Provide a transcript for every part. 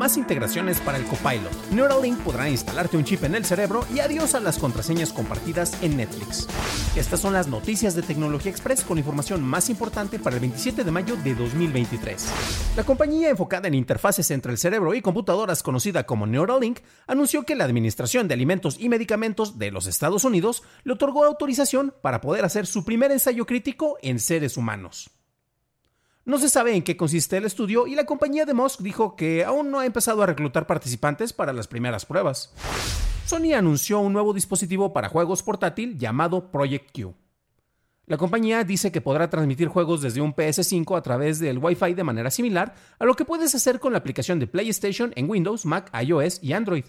Más integraciones para el Copilot. Neuralink podrá instalarte un chip en el cerebro y adiós a las contraseñas compartidas en Netflix. Estas son las noticias de Tecnología Express con información más importante para el 27 de mayo de 2023. La compañía enfocada en interfaces entre el cerebro y computadoras conocida como Neuralink anunció que la Administración de Alimentos y Medicamentos de los Estados Unidos le otorgó autorización para poder hacer su primer ensayo crítico en seres humanos. No se sabe en qué consiste el estudio y la compañía de Musk dijo que aún no ha empezado a reclutar participantes para las primeras pruebas. Sony anunció un nuevo dispositivo para juegos portátil llamado Project Q. La compañía dice que podrá transmitir juegos desde un PS5 a través del Wi-Fi de manera similar a lo que puedes hacer con la aplicación de PlayStation en Windows, Mac, iOS y Android.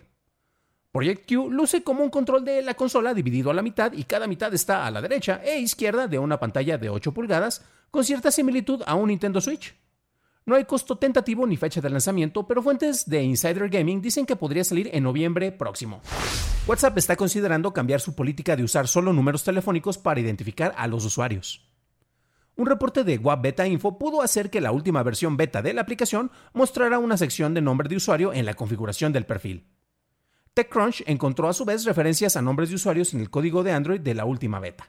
Project Q luce como un control de la consola dividido a la mitad y cada mitad está a la derecha e izquierda de una pantalla de 8 pulgadas con cierta similitud a un Nintendo Switch. No hay costo tentativo ni fecha de lanzamiento, pero fuentes de Insider Gaming dicen que podría salir en noviembre próximo. WhatsApp está considerando cambiar su política de usar solo números telefónicos para identificar a los usuarios. Un reporte de WAP Beta Info pudo hacer que la última versión beta de la aplicación mostrara una sección de nombre de usuario en la configuración del perfil. TechCrunch encontró a su vez referencias a nombres de usuarios en el código de Android de la última beta.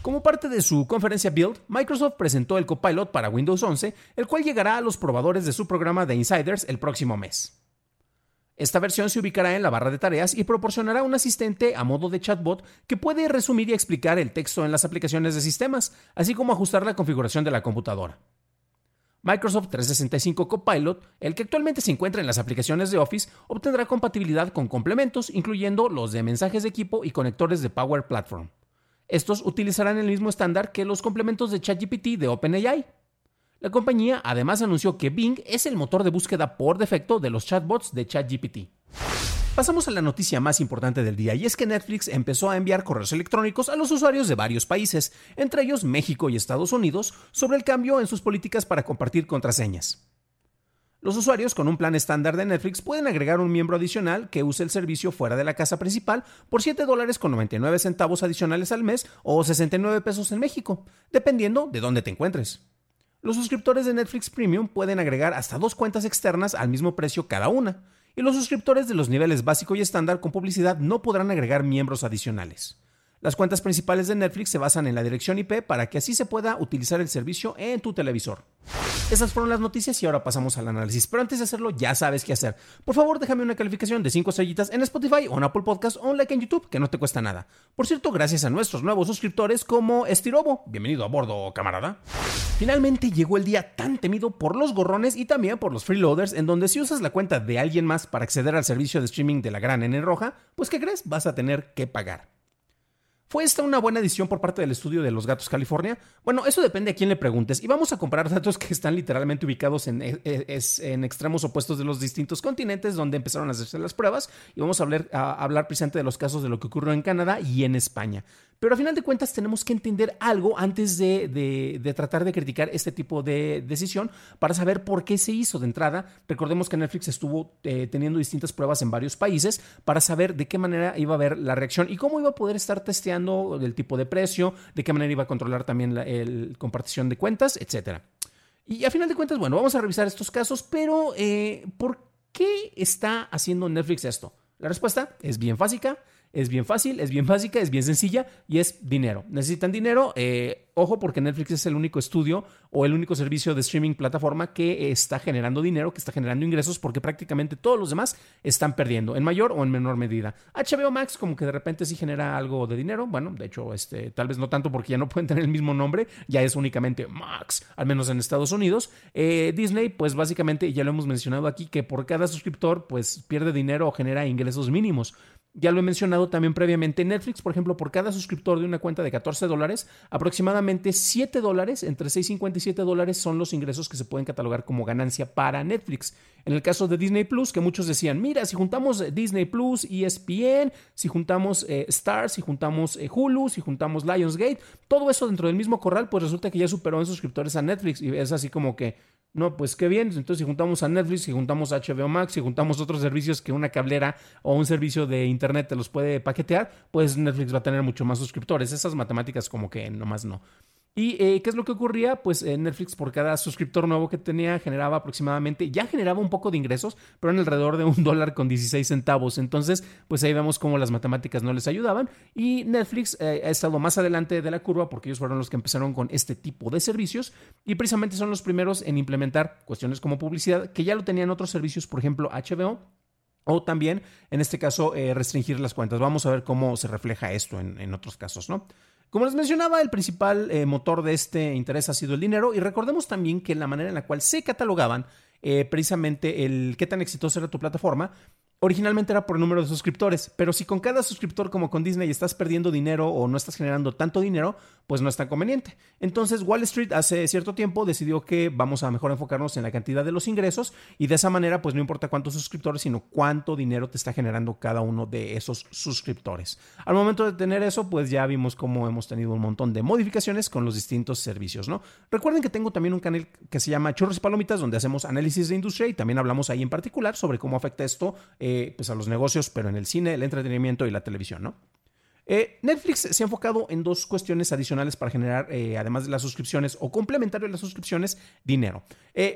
Como parte de su conferencia Build, Microsoft presentó el Copilot para Windows 11, el cual llegará a los probadores de su programa de Insiders el próximo mes. Esta versión se ubicará en la barra de tareas y proporcionará un asistente a modo de chatbot que puede resumir y explicar el texto en las aplicaciones de sistemas, así como ajustar la configuración de la computadora. Microsoft 365 Copilot, el que actualmente se encuentra en las aplicaciones de Office, obtendrá compatibilidad con complementos, incluyendo los de mensajes de equipo y conectores de Power Platform. Estos utilizarán el mismo estándar que los complementos de ChatGPT de OpenAI. La compañía además anunció que Bing es el motor de búsqueda por defecto de los chatbots de ChatGPT. Pasamos a la noticia más importante del día y es que Netflix empezó a enviar correos electrónicos a los usuarios de varios países, entre ellos México y Estados Unidos, sobre el cambio en sus políticas para compartir contraseñas. Los usuarios con un plan estándar de Netflix pueden agregar un miembro adicional que use el servicio fuera de la casa principal por 7 dólares con 99 centavos adicionales al mes o 69 pesos en México, dependiendo de dónde te encuentres. Los suscriptores de Netflix Premium pueden agregar hasta dos cuentas externas al mismo precio cada una, y los suscriptores de los niveles básico y estándar con publicidad no podrán agregar miembros adicionales. Las cuentas principales de Netflix se basan en la dirección IP para que así se pueda utilizar el servicio en tu televisor. Esas fueron las noticias y ahora pasamos al análisis. Pero antes de hacerlo, ya sabes qué hacer. Por favor, déjame una calificación de 5 estrellitas en Spotify o en Apple Podcast o un like en YouTube, que no te cuesta nada. Por cierto, gracias a nuestros nuevos suscriptores como Estirobo. Bienvenido a bordo, camarada. Finalmente llegó el día tan temido por los gorrones y también por los freeloaders, en donde si usas la cuenta de alguien más para acceder al servicio de streaming de la gran N roja, pues ¿qué crees? Vas a tener que pagar. ¿Fue esta una buena edición por parte del estudio de los Gatos California? Bueno, eso depende a quién le preguntes y vamos a comparar datos que están literalmente ubicados en, e, e, en, extremos opuestos de los distintos continentes donde empezaron a hacerse las pruebas y vamos a hablar, a hablar precisamente de los casos de lo que ocurrió en Canadá y en España. Pero a final de cuentas tenemos que entender algo antes de, tratar de criticar este tipo de decisión para saber por qué se hizo de entrada. Recordemos que Netflix estuvo eh, teniendo distintas pruebas en varios países para saber de qué manera iba a haber la reacción y cómo iba a poder estar testeando el tipo de precio, de qué manera iba a controlar también la compartición de cuentas, etc. Y a final de cuentas, bueno, vamos a revisar estos casos, pero eh, ¿por qué está haciendo Netflix esto? La respuesta es bien básica Es bien fácil, es bien básica, es bien sencilla y es dinero. Necesitan dinero. Eh, ojo, porque Netflix es el único estudio o el único servicio de streaming plataforma que está generando dinero, que está generando ingresos, porque prácticamente todos los demás están perdiendo, en mayor o en menor medida. HBO Max, como que de repente sí genera algo de dinero. Bueno, de hecho, este, tal vez no tanto porque ya no pueden tener el mismo nombre, ya es únicamente Max, al menos en Estados Unidos. Eh, Disney, pues básicamente, ya lo hemos mencionado aquí, que por cada suscriptor, pues pierde dinero o genera ingresos mínimos. Ya lo he mencionado también previamente. Netflix, por ejemplo, por cada suscriptor de una cuenta de 14 dólares, aproximadamente 7 dólares, entre 6.50 y 7 dólares son los ingresos que se pueden catalogar como ganancia para Netflix. En el caso de Disney Plus, que muchos decían, mira, si juntamos Disney Plus, ESPN, si juntamos eh, Star, si juntamos eh, Hulu, si juntamos Lionsgate, todo eso dentro del mismo corral, pues resulta que ya superó en suscriptores a Netflix. Y es así como que, no, pues qué bien. Entonces, si juntamos a Netflix, si juntamos a HBO Max, si juntamos otros servicios que una cablera o un servicio de internet te los puede paquetear, pues Netflix va a tener mucho más suscriptores. Esas matemáticas como que nomás no. ¿Y eh, qué es lo que ocurría? Pues eh, Netflix por cada suscriptor nuevo que tenía generaba aproximadamente, ya generaba un poco de ingresos, pero en alrededor de un dólar con 16 centavos. Entonces, pues ahí vemos cómo las matemáticas no les ayudaban. Y Netflix eh, ha estado más adelante de la curva porque ellos fueron los que empezaron con este tipo de servicios y precisamente son los primeros en implementar cuestiones como publicidad, que ya lo tenían otros servicios, por ejemplo HBO, o también, en este caso, restringir las cuentas. Vamos a ver cómo se refleja esto en, en otros casos, ¿no? Como les mencionaba, el principal eh, motor de este interés ha sido el dinero y recordemos también que la manera en la cual se catalogaban eh, precisamente el qué tan exitosa era tu plataforma originalmente era por el número de suscriptores, pero si con cada suscriptor como con Disney estás perdiendo dinero o no estás generando tanto dinero, pues no es tan conveniente. Entonces Wall Street hace cierto tiempo decidió que vamos a mejor enfocarnos en la cantidad de los ingresos y de esa manera pues no importa cuántos suscriptores, sino cuánto dinero te está generando cada uno de esos suscriptores. Al momento de tener eso, pues ya vimos cómo hemos tenido un montón de modificaciones con los distintos servicios, ¿no? Recuerden que tengo también un canal que se llama Churros y Palomitas donde hacemos análisis de industria y también hablamos ahí en particular sobre cómo afecta esto eh, pues a los negocios, pero en el cine, el entretenimiento y la televisión, ¿no? Eh, Netflix se ha enfocado en dos cuestiones adicionales para generar, eh, además de las suscripciones o complementario a las suscripciones, dinero.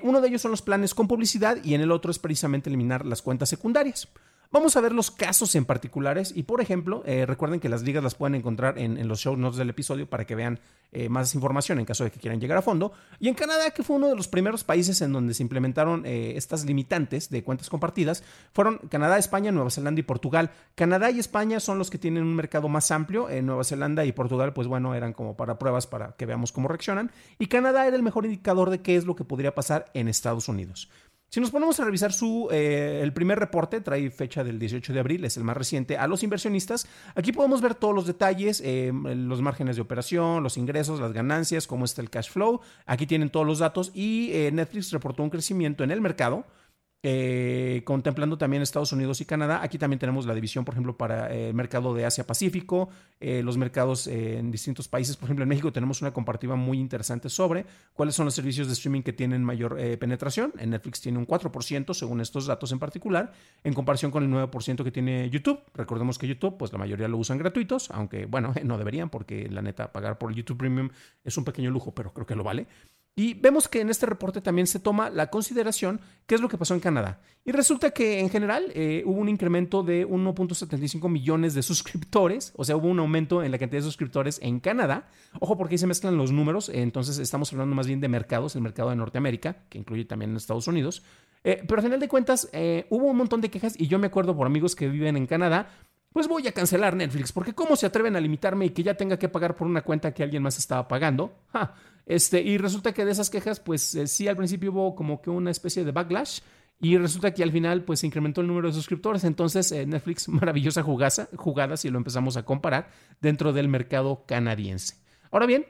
uno de ellos son los planes con publicidad y en el otro es precisamente eliminar las cuentas secundarias. Vamos a ver los casos en particulares y, por ejemplo, eh, recuerden que las ligas las pueden encontrar en, los show notes del episodio para que vean eh, más información en caso de que quieran llegar a fondo. Y en Canadá, que fue uno de los primeros países en donde se implementaron eh, estas limitantes de cuentas compartidas, fueron Canadá, España, Nueva Zelanda y Portugal. Canadá y España son los que tienen un mercado más amplio. En Nueva Zelanda y Portugal, pues bueno, eran como para pruebas para que veamos cómo reaccionan. Y Canadá era el mejor indicador de qué es lo que podría pasar en Estados Unidos. Si nos ponemos a revisar su, eh, el primer reporte, trae fecha del 18 de abril, es el más reciente, a los inversionistas, aquí podemos ver todos los detalles, eh, los márgenes de operación, los ingresos, las ganancias, cómo está el cash flow, aquí tienen todos los datos y eh, Netflix reportó un crecimiento en el mercado eh, contemplando también Estados Unidos y Canadá. Aquí también tenemos la división, por ejemplo, para el mercado de Asia-Pacífico, eh, los mercados eh, en distintos países. Por ejemplo, en México tenemos una comparativa muy interesante sobre cuáles son los servicios de streaming que tienen mayor penetración. En Netflix tiene un 4%, según estos datos en particular, en comparación con el 9% que tiene YouTube. Recordemos que YouTube, pues la mayoría lo usan gratuitos, aunque, bueno, no deberían, porque la neta, pagar por YouTube Premium es un pequeño lujo, pero creo que lo vale. Y vemos que en este reporte también se toma la consideración qué es lo que pasó en Canadá. Y resulta que en general eh, hubo un incremento de 1.75 millones de suscriptores, o sea, hubo un aumento en la cantidad de suscriptores en Canadá. Ojo porque ahí se mezclan los números, entonces estamos hablando más bien de mercados, el mercado de Norteamérica, que incluye también Estados Unidos. Eh, pero al final de cuentas eh, hubo un montón de quejas y yo me acuerdo por amigos que viven en Canadá pues voy a cancelar Netflix, porque ¿cómo se atreven a limitarme y que ya tenga que pagar por una cuenta que alguien más estaba pagando? Este, y resulta que de esas quejas, pues eh, sí, al principio hubo como que una especie de backlash. Y resulta que al final pues se incrementó el número de suscriptores. Entonces eh, Netflix, maravillosa jugada, jugada si lo empezamos a comparar dentro del mercado canadiense. Ahora bien,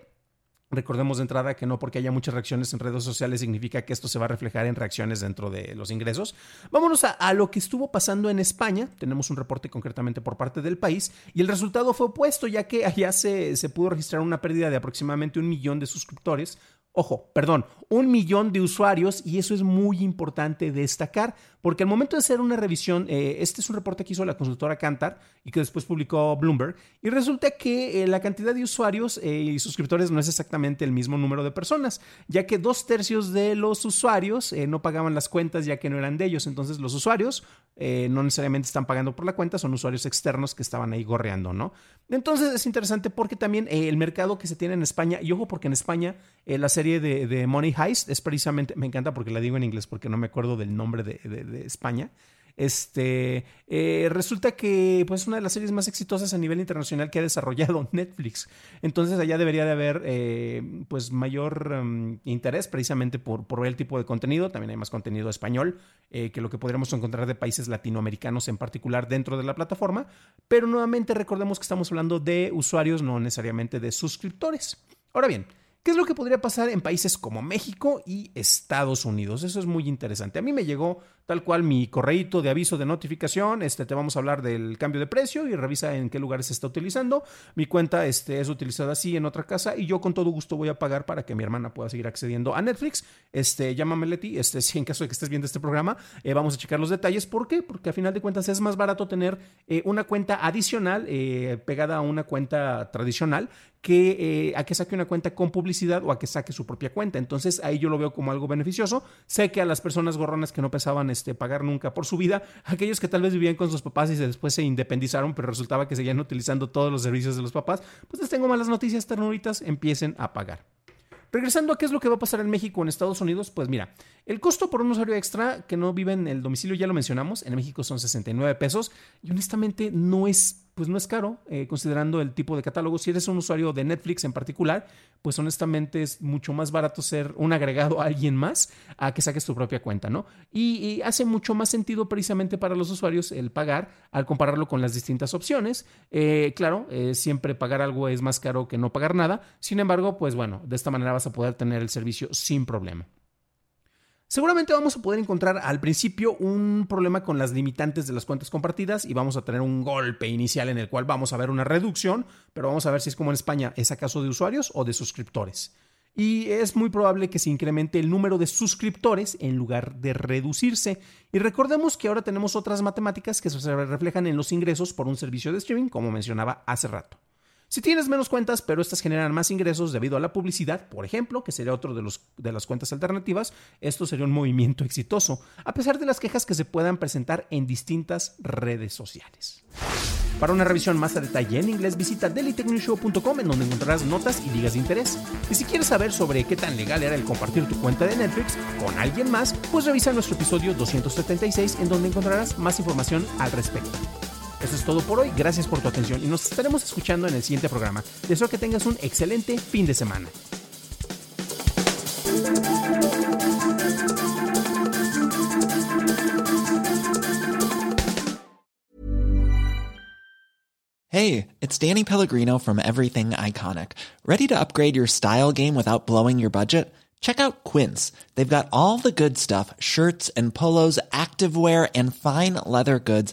Recordemos de entrada que no porque haya muchas reacciones en redes sociales significa que esto se va a reflejar en reacciones dentro de los ingresos. Vámonos a, lo que estuvo pasando en España. Tenemos un reporte concretamente por parte del país y el resultado fue opuesto ya que allá se, pudo registrar una pérdida de aproximadamente un millón de suscriptores Ojo, perdón, un millón de usuarios y eso es muy importante destacar porque al momento de hacer una revisión, eh, este es un reporte que hizo la consultora Kantar y que después publicó Bloomberg y resulta que eh, la cantidad de usuarios eh, y suscriptores no es exactamente el mismo número de personas, ya que dos tercios de los usuarios no pagaban las cuentas ya que no eran de ellos, entonces los usuarios no necesariamente están pagando por la cuenta, son usuarios externos que estaban ahí gorreando, ¿no? Entonces es interesante porque también el mercado que se tiene en España, y ojo porque en España la serie de, Money Heist es precisamente, me encanta porque la digo en inglés porque no me acuerdo del nombre de, España. Este eh, resulta que pues, es una de las series más exitosas a nivel internacional que ha desarrollado Netflix. Entonces allá debería de haber eh, pues mayor em, interés precisamente por, por el tipo de contenido. También hay más contenido español eh, que lo que podríamos encontrar de países latinoamericanos en particular dentro de la plataforma. Pero nuevamente recordemos que estamos hablando de usuarios, no necesariamente de suscriptores. Ahora bien, ¿Qué es lo que podría pasar en países como México y Estados Unidos? Eso es muy interesante. A mí me llegó tal cual mi correíto de aviso de notificación, este, te vamos a hablar del cambio de precio y revisa en qué lugares se está utilizando. Mi cuenta este, es utilizada así en otra casa y yo con todo gusto voy a pagar para que mi hermana pueda seguir accediendo a Netflix. Este, llámame Leti, este, si en caso de que estés viendo este programa, eh, vamos a checar los detalles. ¿Por qué? Porque a final de cuentas es más barato tener eh, una cuenta adicional eh, pegada a una cuenta tradicional que a que saque una cuenta con publicidad o a que saque su propia cuenta. Entonces ahí yo lo veo como algo beneficioso. Sé que a las personas gorronas que no pensaban este, pagar nunca por su vida. Aquellos que tal vez vivían con sus papás y después se independizaron, pero resultaba que seguían utilizando todos los servicios de los papás, pues les tengo malas noticias, ternuritas, empiecen a pagar. Regresando a qué es lo que va a pasar en México en Estados Unidos, pues mira, el costo por un usuario extra que no vive en el domicilio ya lo mencionamos, en México son 69 pesos y honestamente no es pues no es caro, eh, considerando el tipo de catálogo. Si eres un usuario de Netflix en particular, pues honestamente es mucho más barato ser un agregado a alguien más a que saques tu propia cuenta, ¿no? Y, hace mucho más sentido precisamente para los usuarios el pagar al compararlo con las distintas opciones. Eh, claro, eh, siempre pagar algo es más caro que no pagar nada. Sin embargo, pues bueno, de esta manera vas a poder tener el servicio sin problema. Seguramente vamos a poder encontrar al principio un problema con las limitantes de las cuentas compartidas y vamos a tener un golpe inicial en el cual vamos a ver una reducción, pero vamos a ver si es como en España, ¿es acaso de usuarios o de suscriptores? Y es muy probable que se incremente el número de suscriptores en lugar de reducirse. Y recordemos que ahora tenemos otras matemáticas que se reflejan en los ingresos por un servicio de streaming, como mencionaba hace rato. Si tienes menos cuentas, pero estas generan más ingresos debido a la publicidad, por ejemplo, que sería otro de, los, de las cuentas alternativas, esto sería un movimiento exitoso, a pesar de las quejas que se puedan presentar en distintas redes sociales. Para una revisión más a detalle en inglés, visita dailytechnewshow.com en donde encontrarás notas y ligas de interés. Y si quieres saber sobre qué tan legal era el compartir tu cuenta de Netflix con alguien más, pues revisa nuestro episodio 276 en donde encontrarás más información al respecto. Eso es todo por hoy. Gracias por tu atención y nos estaremos escuchando en el siguiente programa. Deseo que tengas un excelente fin de semana. Hey, it's Danny Pellegrino from Everything Iconic. Ready to upgrade your style game without blowing your budget? Check out Quince. They've got all the good stuff shirts and polos, activewear, and fine leather goods